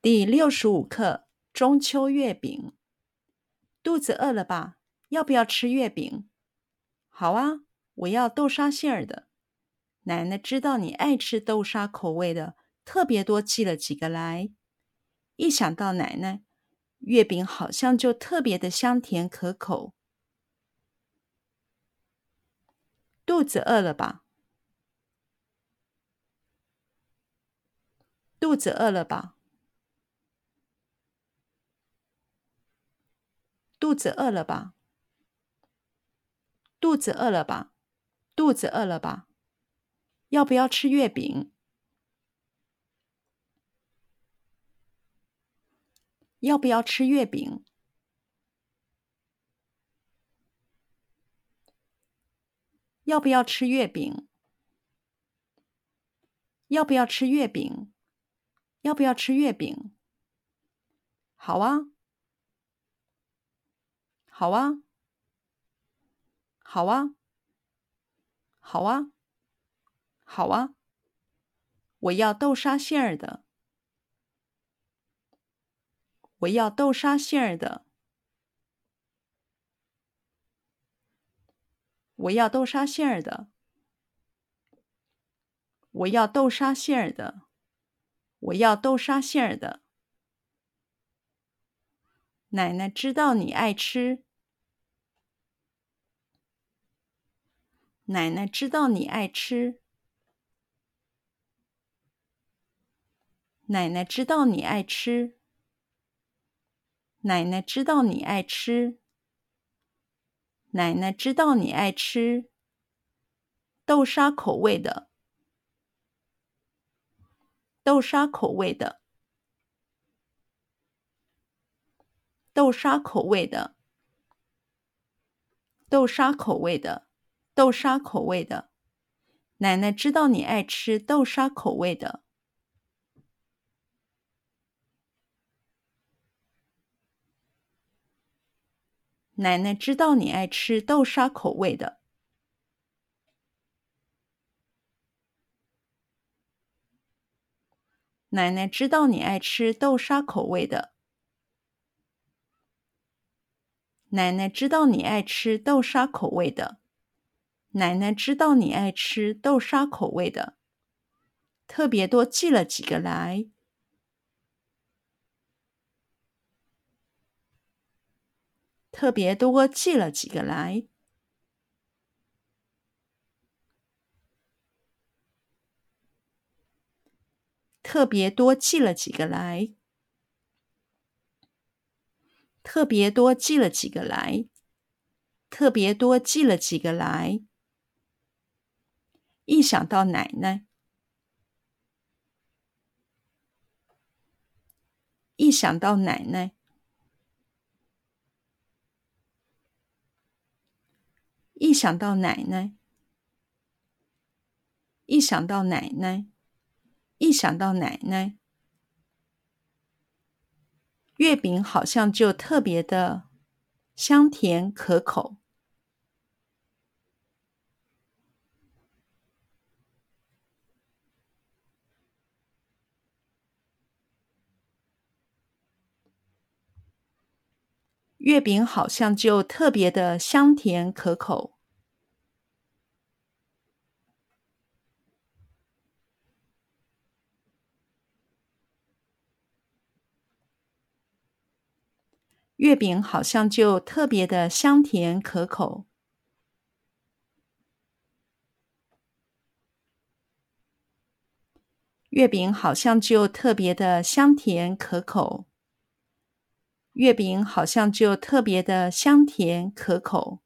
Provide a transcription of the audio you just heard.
第六十五课中秋月饼。肚子饿了吧？要不要吃月饼？好啊，我要豆沙馅儿的。奶奶知道你爱吃豆沙口味的，特别多寄了几个来。一想到奶奶，月饼好像就特别的香甜可口。肚子饿了吧？肚子饿了吧？肚子饿了吧？肚子饿了吧？肚子饿了吧？要不要吃月饼？要不要吃月饼？要不要吃月饼？要不要吃月饼？要不要吃月饼？好啊。好啊，好啊，好啊，好啊！我要豆沙馅儿的，我要豆沙馅儿的，我要豆沙馅儿的，我要豆沙馅儿的，我要豆沙馅儿的。奶奶知道你爱吃。奶奶知道你爱吃。奶奶知道你爱吃。奶奶知道你爱吃。奶奶知道你爱吃豆沙口味的。豆沙口味的。豆沙口味的。豆沙口味的。豆沙口味的，奶奶知道你爱吃豆沙口味的。奶奶知道你爱吃豆沙口味的。奶奶知道你爱吃豆沙口味的。奶奶知道你爱吃豆沙口味的。奶奶知道你爱吃豆沙口味的，特别多寄了几个来。特别多寄了几个来。特别多寄了几个来。特别多寄了几个来。特别多寄了几个来。一想到奶奶，一想到奶奶，一想到奶奶，一想到奶奶，一想到奶奶，月饼好像就特别的香甜可口。月饼好像就特别的香甜可口。月饼好像就特别的香甜可口。月饼好像就特别的香甜可口。月饼好像就特别的香甜可口。